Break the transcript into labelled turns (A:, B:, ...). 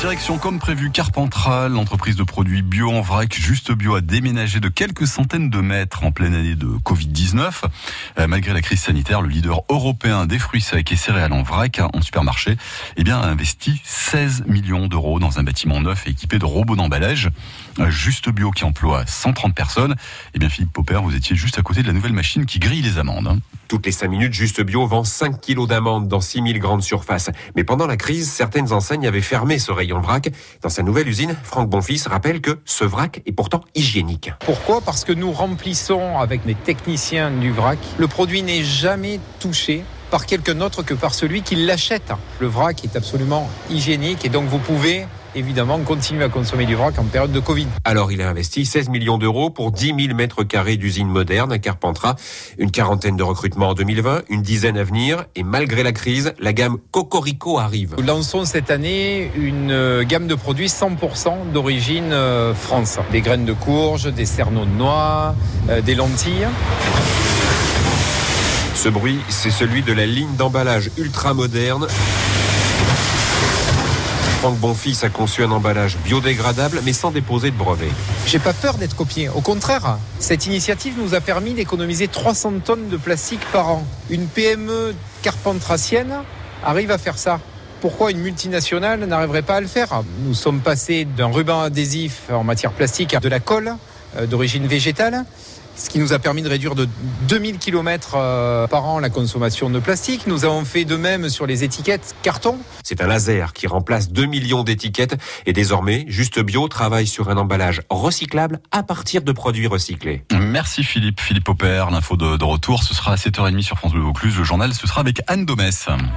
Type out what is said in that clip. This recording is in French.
A: Direction comme prévu Carpentras, l'entreprise de produits bio en vrac Juste Bio a déménagé de quelques centaines de mètres en pleine année de Covid-19. Euh, malgré la crise sanitaire, le leader européen des fruits secs et céréales en vrac hein, en supermarché eh bien, a investi 16 millions d'euros dans un bâtiment neuf et équipé de robots d'emballage. Juste Bio qui emploie 130 personnes. Eh bien Philippe Popper, vous étiez juste à côté de la nouvelle machine qui grille les amandes.
B: Toutes les 5 minutes, Juste Bio vend 5 kilos d'amandes dans 6000 grandes surfaces. Mais pendant la crise, certaines enseignes avaient fermé ce rayon vrac. Dans sa nouvelle usine, Franck Bonfils rappelle que ce vrac est pourtant hygiénique.
C: Pourquoi? Parce que nous remplissons avec les techniciens du vrac. Le produit n'est jamais touché par quelqu'un d'autre que par celui qui l'achète. Le vrac est absolument hygiénique et donc vous pouvez évidemment continuer à consommer du vrac en période de Covid.
B: Alors il a investi 16 millions d'euros pour 10 000 mètres carrés d'usine moderne à Carpentras, une quarantaine de recrutements en 2020, une dizaine à venir, et malgré la crise, la gamme Cocorico arrive.
C: Nous lançons cette année une euh, gamme de produits 100% d'origine euh, France. Des graines de courge, des cerneaux de noix, euh, des lentilles.
B: Ce bruit, c'est celui de la ligne d'emballage ultra moderne. Franck Bonfils a conçu un emballage biodégradable mais sans déposer de brevet.
C: J'ai pas peur d'être copié. Au contraire, cette initiative nous a permis d'économiser 300 tonnes de plastique par an. Une PME carpentracienne arrive à faire ça. Pourquoi une multinationale n'arriverait pas à le faire? Nous sommes passés d'un ruban adhésif en matière plastique à de la colle d'origine végétale, ce qui nous a permis de réduire de 2000 km euh, par an la consommation de plastique. Nous avons fait de même sur les étiquettes carton.
B: C'est un laser qui remplace 2 millions d'étiquettes et désormais, Juste Bio travaille sur un emballage recyclable à partir de produits recyclés.
A: Merci Philippe, Philippe Popper. L'info de, de retour, ce sera à 7h30 sur France Bleu Vaucluse. Le journal, ce sera avec Anne Domès.